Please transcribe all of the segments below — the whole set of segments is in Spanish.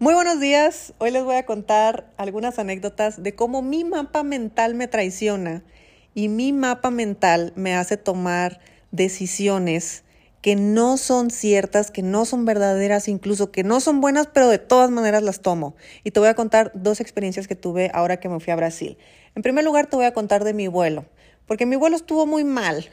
Muy buenos días. Hoy les voy a contar algunas anécdotas de cómo mi mapa mental me traiciona y mi mapa mental me hace tomar decisiones que no son ciertas, que no son verdaderas, incluso que no son buenas, pero de todas maneras las tomo. Y te voy a contar dos experiencias que tuve ahora que me fui a Brasil. En primer lugar, te voy a contar de mi vuelo, porque mi vuelo estuvo muy mal.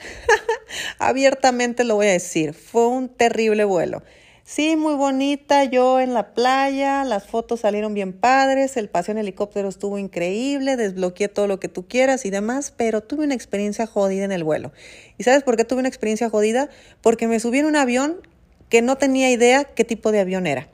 Abiertamente lo voy a decir, fue un terrible vuelo. Sí, muy bonita, yo en la playa, las fotos salieron bien padres, el paseo en helicóptero estuvo increíble, desbloqueé todo lo que tú quieras y demás, pero tuve una experiencia jodida en el vuelo. ¿Y sabes por qué tuve una experiencia jodida? Porque me subí en un avión que no tenía idea qué tipo de avión era.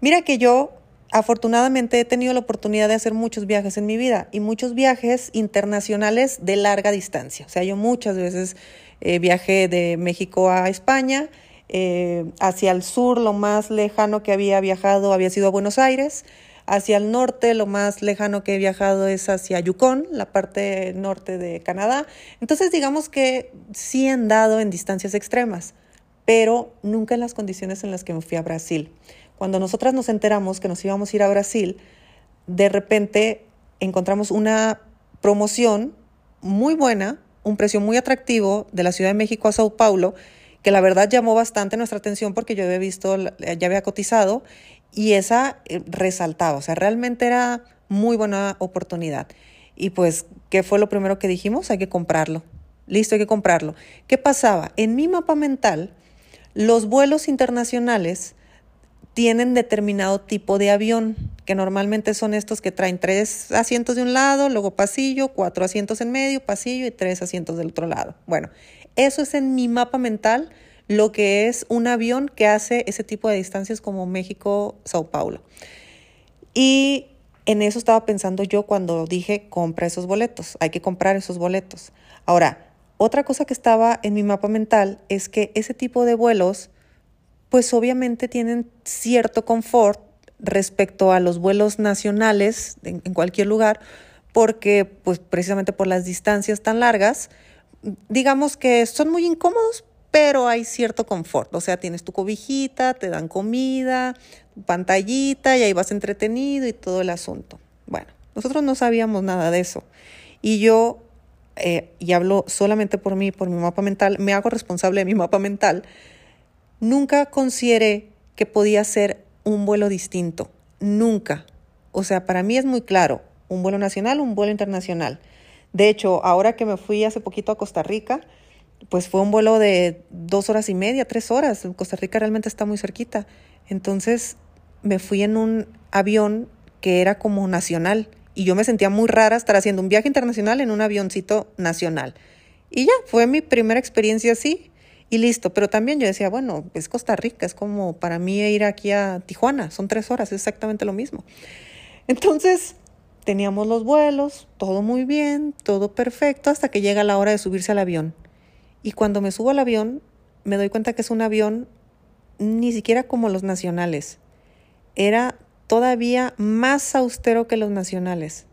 Mira que yo afortunadamente he tenido la oportunidad de hacer muchos viajes en mi vida y muchos viajes internacionales de larga distancia. O sea, yo muchas veces eh, viajé de México a España, eh, hacia el sur lo más lejano que había viajado había sido a Buenos Aires, hacia el norte lo más lejano que he viajado es hacia Yukon, la parte norte de Canadá. Entonces digamos que sí he andado en distancias extremas, pero nunca en las condiciones en las que me fui a Brasil. Cuando nosotras nos enteramos que nos íbamos a ir a Brasil, de repente encontramos una promoción muy buena, un precio muy atractivo de la Ciudad de México a Sao Paulo, que la verdad llamó bastante nuestra atención porque yo había visto, ya había cotizado y esa eh, resaltaba, o sea, realmente era muy buena oportunidad. Y pues, ¿qué fue lo primero que dijimos? Hay que comprarlo. Listo, hay que comprarlo. ¿Qué pasaba? En mi mapa mental, los vuelos internacionales tienen determinado tipo de avión, que normalmente son estos que traen tres asientos de un lado, luego pasillo, cuatro asientos en medio, pasillo y tres asientos del otro lado. Bueno, eso es en mi mapa mental lo que es un avión que hace ese tipo de distancias como México-Sao Paulo. Y en eso estaba pensando yo cuando dije, compra esos boletos, hay que comprar esos boletos. Ahora, otra cosa que estaba en mi mapa mental es que ese tipo de vuelos, pues obviamente tienen cierto confort respecto a los vuelos nacionales en, cualquier lugar, porque pues precisamente por las distancias tan largas, digamos que son muy incómodos, pero hay cierto confort. O sea, tienes tu cobijita, te dan comida, pantallita y ahí vas entretenido y todo el asunto. Bueno, nosotros no sabíamos nada de eso. Y yo, eh, y hablo solamente por mí, por mi mapa mental, me hago responsable de mi mapa mental, nunca consideré que podía ser un vuelo distinto. Nunca. O sea, para mí es muy claro, un vuelo nacional, un vuelo internacional. De hecho, ahora que me fui hace poquito a Costa Rica, pues fue un vuelo de dos horas y media, tres horas. Costa Rica realmente está muy cerquita. Entonces me fui en un avión que era como nacional y yo me sentía muy rara estar haciendo un viaje internacional en un avioncito nacional. Y ya, fue mi primera experiencia así y listo. Pero también yo decía, bueno, es Costa Rica, es como para mí ir aquí a Tijuana, son tres horas, es exactamente lo mismo. Entonces, Teníamos los vuelos, todo muy bien, todo perfecto, hasta que llega la hora de subirse al avión. Y cuando me subo al avión, me doy cuenta que es un avión ni siquiera como los nacionales. Era todavía más austero que los nacionales.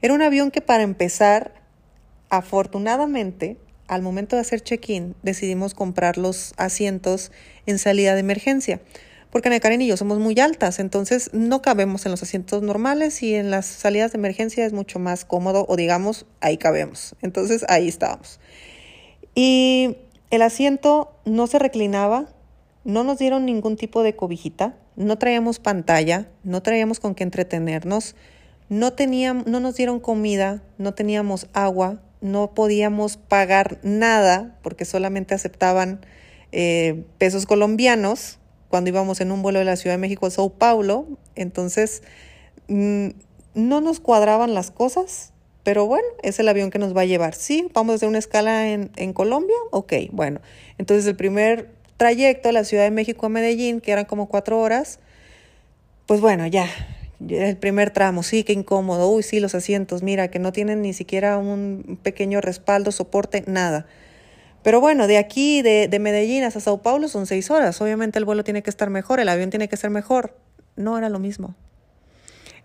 Era un avión que para empezar, afortunadamente, al momento de hacer check-in, decidimos comprar los asientos en salida de emergencia porque Ana Karen y yo somos muy altas, entonces no cabemos en los asientos normales y en las salidas de emergencia es mucho más cómodo o digamos, ahí cabemos. Entonces ahí estábamos. Y el asiento no se reclinaba, no nos dieron ningún tipo de cobijita, no traíamos pantalla, no traíamos con qué entretenernos, no, teníamos, no nos dieron comida, no teníamos agua, no podíamos pagar nada porque solamente aceptaban eh, pesos colombianos cuando íbamos en un vuelo de la Ciudad de México a Sao Paulo. Entonces, mm, no nos cuadraban las cosas, pero bueno, es el avión que nos va a llevar. Sí, vamos a hacer una escala en, en Colombia. Ok, bueno. Entonces, el primer trayecto de la Ciudad de México a Medellín, que eran como cuatro horas, pues bueno, ya, el primer tramo, sí, qué incómodo. Uy, sí, los asientos, mira, que no tienen ni siquiera un pequeño respaldo, soporte, nada. Pero bueno, de aquí, de, de Medellín hasta Sao Paulo son seis horas. Obviamente el vuelo tiene que estar mejor, el avión tiene que ser mejor. No era lo mismo.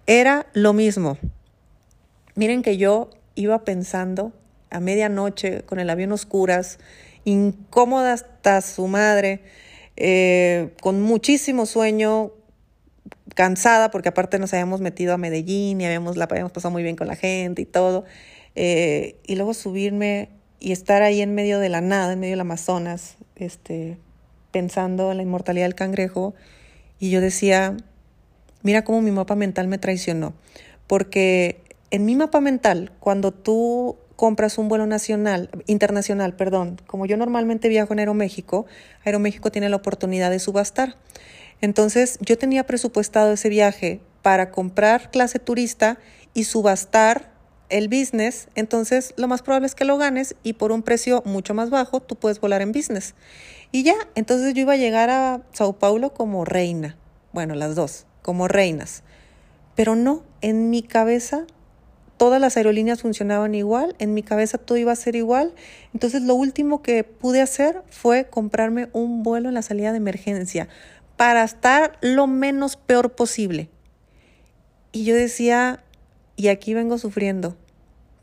Era lo mismo. Miren que yo iba pensando a medianoche con el avión oscuras, incómoda hasta su madre, eh, con muchísimo sueño, cansada porque aparte nos habíamos metido a Medellín y habíamos, la habíamos pasado muy bien con la gente y todo. Eh, y luego subirme y estar ahí en medio de la nada, en medio del Amazonas, este, pensando en la inmortalidad del cangrejo. Y yo decía, mira cómo mi mapa mental me traicionó. Porque en mi mapa mental, cuando tú compras un vuelo nacional, internacional, perdón, como yo normalmente viajo en Aeroméxico, Aeroméxico tiene la oportunidad de subastar. Entonces yo tenía presupuestado ese viaje para comprar clase turista y subastar el business, entonces lo más probable es que lo ganes y por un precio mucho más bajo tú puedes volar en business. Y ya, entonces yo iba a llegar a Sao Paulo como reina, bueno, las dos, como reinas. Pero no, en mi cabeza todas las aerolíneas funcionaban igual, en mi cabeza todo iba a ser igual. Entonces lo último que pude hacer fue comprarme un vuelo en la salida de emergencia para estar lo menos peor posible. Y yo decía, y aquí vengo sufriendo,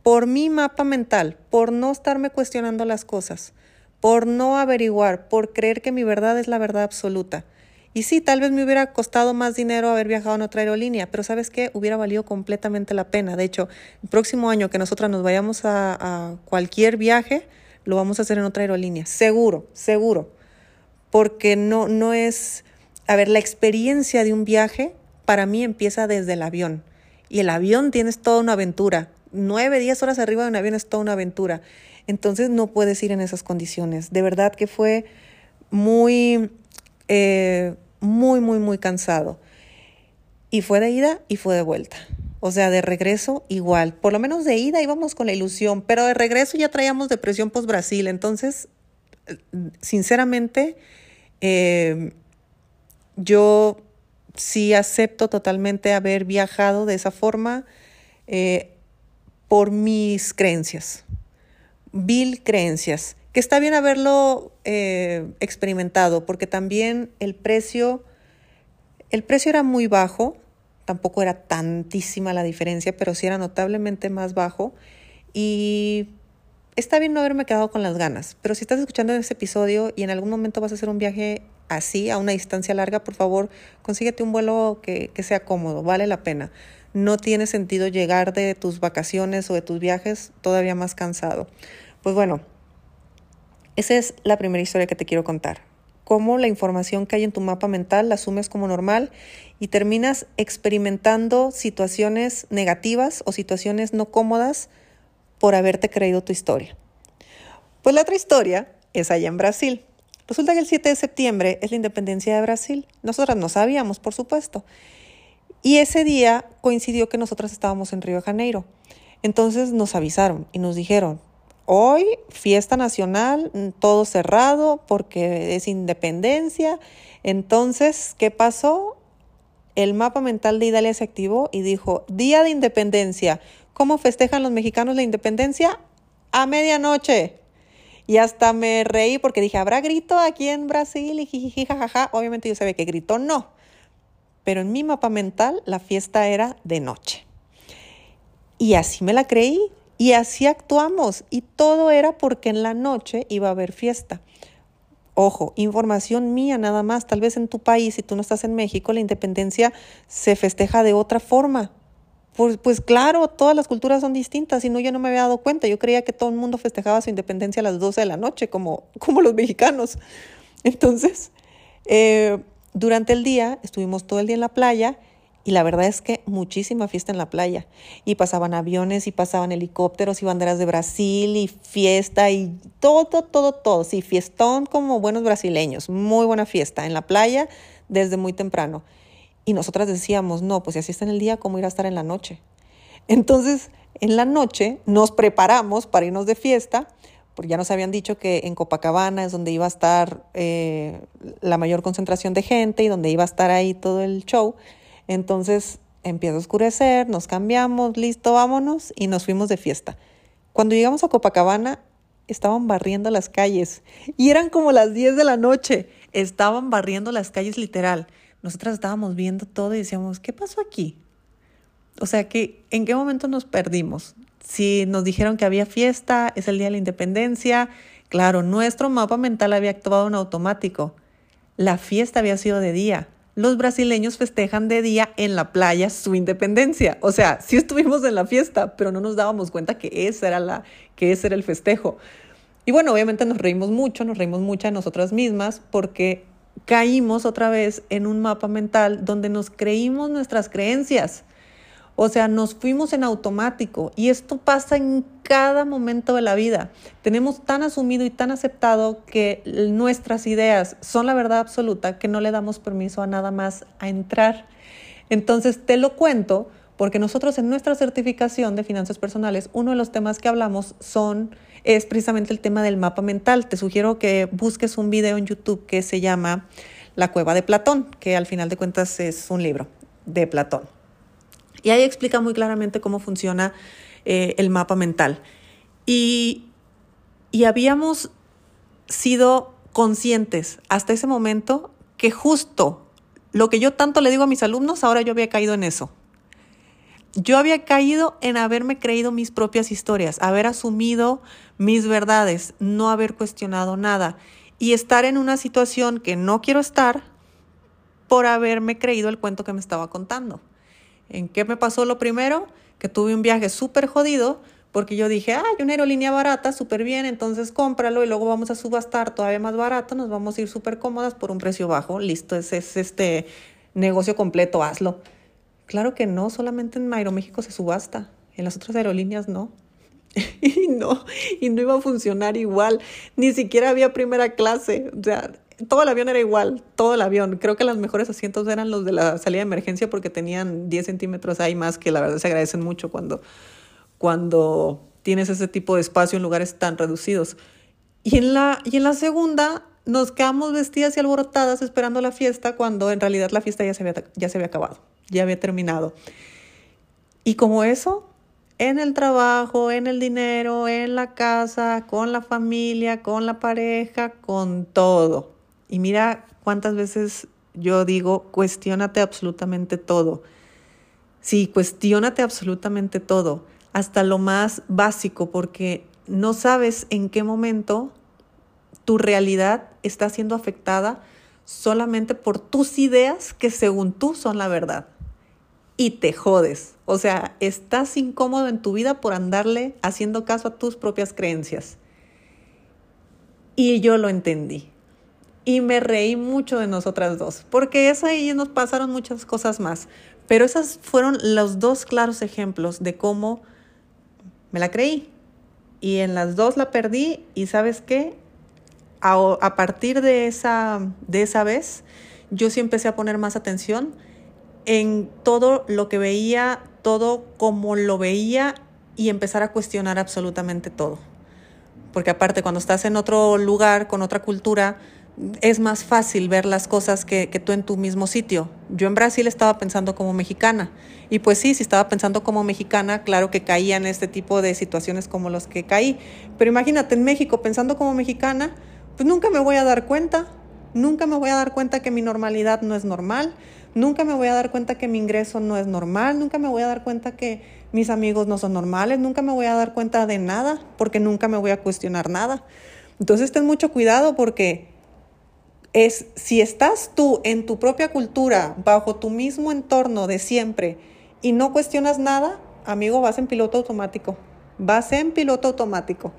por mi mapa mental, por no estarme cuestionando las cosas, por no averiguar, por creer que mi verdad es la verdad absoluta. Y sí, tal vez me hubiera costado más dinero haber viajado en otra aerolínea, pero ¿sabes qué? Hubiera valido completamente la pena. De hecho, el próximo año que nosotras nos vayamos a, a cualquier viaje, lo vamos a hacer en otra aerolínea. Seguro, seguro. Porque no, no es... A ver, la experiencia de un viaje para mí empieza desde el avión. Y el avión tienes toda una aventura. Nueve, diez horas arriba de un avión es toda una aventura. Entonces no puedes ir en esas condiciones. De verdad que fue muy eh, muy, muy, muy cansado. Y fue de ida y fue de vuelta. O sea, de regreso igual. Por lo menos de ida íbamos con la ilusión, pero de regreso ya traíamos depresión post-Brasil. Entonces, sinceramente, eh, yo sí acepto totalmente haber viajado de esa forma eh, por mis creencias, vil creencias que está bien haberlo eh, experimentado, porque también el precio, el precio era muy bajo, tampoco era tantísima la diferencia, pero sí era notablemente más bajo. Y está bien no haberme quedado con las ganas, pero si estás escuchando este episodio y en algún momento vas a hacer un viaje así, a una distancia larga, por favor, consíguete un vuelo que, que sea cómodo, vale la pena. No tiene sentido llegar de tus vacaciones o de tus viajes todavía más cansado. Pues bueno, esa es la primera historia que te quiero contar. Cómo la información que hay en tu mapa mental la asumes como normal y terminas experimentando situaciones negativas o situaciones no cómodas por haberte creído tu historia. Pues la otra historia es allá en Brasil. Resulta que el 7 de septiembre es la independencia de Brasil. Nosotras no sabíamos, por supuesto. Y ese día coincidió que nosotras estábamos en Río de Janeiro. Entonces nos avisaron y nos dijeron, Hoy, fiesta nacional, mm, todo cerrado porque es independencia. Entonces, ¿qué pasó? El mapa mental de Italia se activó y dijo, Día de Independencia. ¿Cómo festejan los mexicanos la independencia? A medianoche. Y hasta me reí porque dije, ¿habrá grito aquí en Brasil? Y jajaja. Obviamente yo sabía que grito no. Pero en mi mapa mental la fiesta era de noche. Y así me la creí. Y así actuamos y todo era porque en la noche iba a haber fiesta. Ojo, información mía nada más, tal vez en tu país, si tú no estás en México, la independencia se festeja de otra forma. Pues, pues claro, todas las culturas son distintas, y no, yo no me había dado cuenta. Yo creía que todo el mundo festejaba su independencia a las 12 de la noche, como, como los mexicanos. Entonces, eh, durante el día estuvimos todo el día en la playa y la verdad es que muchísima fiesta en la playa. Y pasaban aviones, y pasaban helicópteros, y banderas de Brasil, y fiesta, y todo, todo, todo. Sí, fiestón como buenos brasileños. Muy buena fiesta en la playa desde muy temprano. Y nosotras decíamos, no, pues si así está en el día, ¿cómo ir a estar en la noche? Entonces, en la noche nos preparamos para irnos de fiesta, porque ya nos habían dicho que en Copacabana es donde iba a estar eh, la mayor concentración de gente y donde iba a estar ahí todo el show. Entonces empieza a oscurecer, nos cambiamos, listo, vámonos y nos fuimos de fiesta. Cuando llegamos a Copacabana, estaban barriendo las calles y eran como las 10 de la noche. Estaban barriendo las calles literal. Nosotras estábamos viendo todo y decíamos, ¿qué pasó aquí? O sea, que ¿en qué momento nos perdimos? Si nos dijeron que había fiesta, es el día de la independencia, claro, nuestro mapa mental había actuado en automático. La fiesta había sido de día los brasileños festejan de día en la playa su independencia. O sea, sí estuvimos en la fiesta, pero no nos dábamos cuenta que ese era, la, que ese era el festejo. Y bueno, obviamente nos reímos mucho, nos reímos mucho de nosotras mismas porque caímos otra vez en un mapa mental donde nos creímos nuestras creencias. O sea, nos fuimos en automático y esto pasa en cada momento de la vida. Tenemos tan asumido y tan aceptado que nuestras ideas son la verdad absoluta que no le damos permiso a nada más a entrar. Entonces, te lo cuento porque nosotros en nuestra certificación de finanzas personales, uno de los temas que hablamos son es precisamente el tema del mapa mental. Te sugiero que busques un video en YouTube que se llama La cueva de Platón, que al final de cuentas es un libro de Platón. Y ahí explica muy claramente cómo funciona eh, el mapa mental. Y, y habíamos sido conscientes hasta ese momento que justo lo que yo tanto le digo a mis alumnos, ahora yo había caído en eso. Yo había caído en haberme creído mis propias historias, haber asumido mis verdades, no haber cuestionado nada y estar en una situación que no quiero estar por haberme creído el cuento que me estaba contando. ¿En qué me pasó lo primero? Que tuve un viaje súper jodido porque yo dije, ay, una aerolínea barata, súper bien, entonces cómpralo y luego vamos a subastar todavía más barato, nos vamos a ir súper cómodas por un precio bajo, listo, ese es este negocio completo, hazlo. Claro que no, solamente en Aeroméxico se subasta, en las otras aerolíneas no. y no, y no iba a funcionar igual, ni siquiera había primera clase, o sea, todo el avión era igual, todo el avión. Creo que los mejores asientos eran los de la salida de emergencia porque tenían 10 centímetros ahí más que la verdad se agradecen mucho cuando, cuando tienes ese tipo de espacio en lugares tan reducidos. Y en la, y en la segunda nos quedamos vestidas y alborotadas esperando la fiesta cuando en realidad la fiesta ya se había, ya se había acabado, ya había terminado. Y como eso, en el trabajo, en el dinero, en la casa, con la familia, con la pareja, con todo. Y mira cuántas veces yo digo, cuestionate absolutamente todo. Sí, cuestionate absolutamente todo, hasta lo más básico, porque no sabes en qué momento tu realidad está siendo afectada solamente por tus ideas que según tú son la verdad. Y te jodes. O sea, estás incómodo en tu vida por andarle haciendo caso a tus propias creencias. Y yo lo entendí y me reí mucho de nosotras dos, porque eso ahí nos pasaron muchas cosas más. Pero esos fueron los dos claros ejemplos de cómo me la creí. Y en las dos la perdí y sabes qué, a, a partir de esa, de esa vez, yo sí empecé a poner más atención en todo lo que veía, todo como lo veía y empezar a cuestionar absolutamente todo. Porque aparte, cuando estás en otro lugar, con otra cultura, es más fácil ver las cosas que, tú en tu mismo sitio. Yo en Brasil estaba pensando como mexicana. Y pues sí, si estaba pensando como mexicana, claro que caía en este tipo de situaciones como los que caí. Pero imagínate, en México, pensando como mexicana, pues nunca me voy a dar cuenta. Nunca me voy a dar cuenta que mi normalidad no es normal. Nunca me voy a dar cuenta que mi ingreso no es normal. Nunca me voy a dar cuenta que mis amigos no son normales. Nunca me voy a dar cuenta de nada porque nunca me voy a cuestionar nada. Entonces ten mucho cuidado porque es si estás tú en tu propia cultura, bajo tu mismo entorno de siempre y no cuestionas nada, amigo, vas en piloto automático. Vas en piloto automático.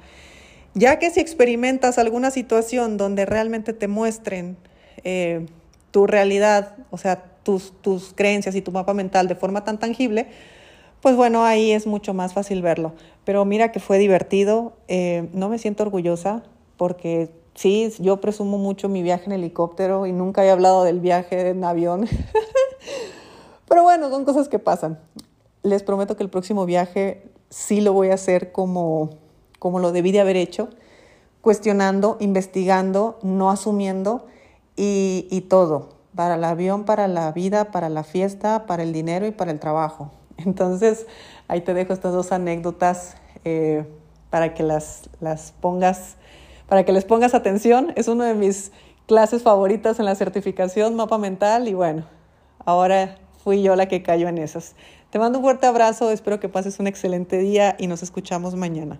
Ya que si experimentas alguna situación donde realmente te muestren eh, tu realidad, o sea, tus, tus creencias y tu mapa mental de forma tan tangible, pues bueno, ahí es mucho más fácil verlo. Pero mira que fue divertido, eh, no me siento orgullosa porque sí, yo presumo mucho mi viaje en helicóptero y nunca he hablado del viaje en avión. Pero bueno, son cosas que pasan. Les prometo que el próximo viaje sí lo voy a hacer como, como lo debí de haber hecho, cuestionando, investigando, no asumiendo y, y todo, para el avión, para la vida, para la fiesta, para el dinero y para el trabajo. Entonces, ahí te dejo estas dos anécdotas eh, para que las, las pongas para que les pongas atención. Es una de mis clases favoritas en la certificación mapa mental y bueno, ahora fui yo la que cayó en esas. Te mando un fuerte abrazo, espero que pases un excelente día y nos escuchamos mañana.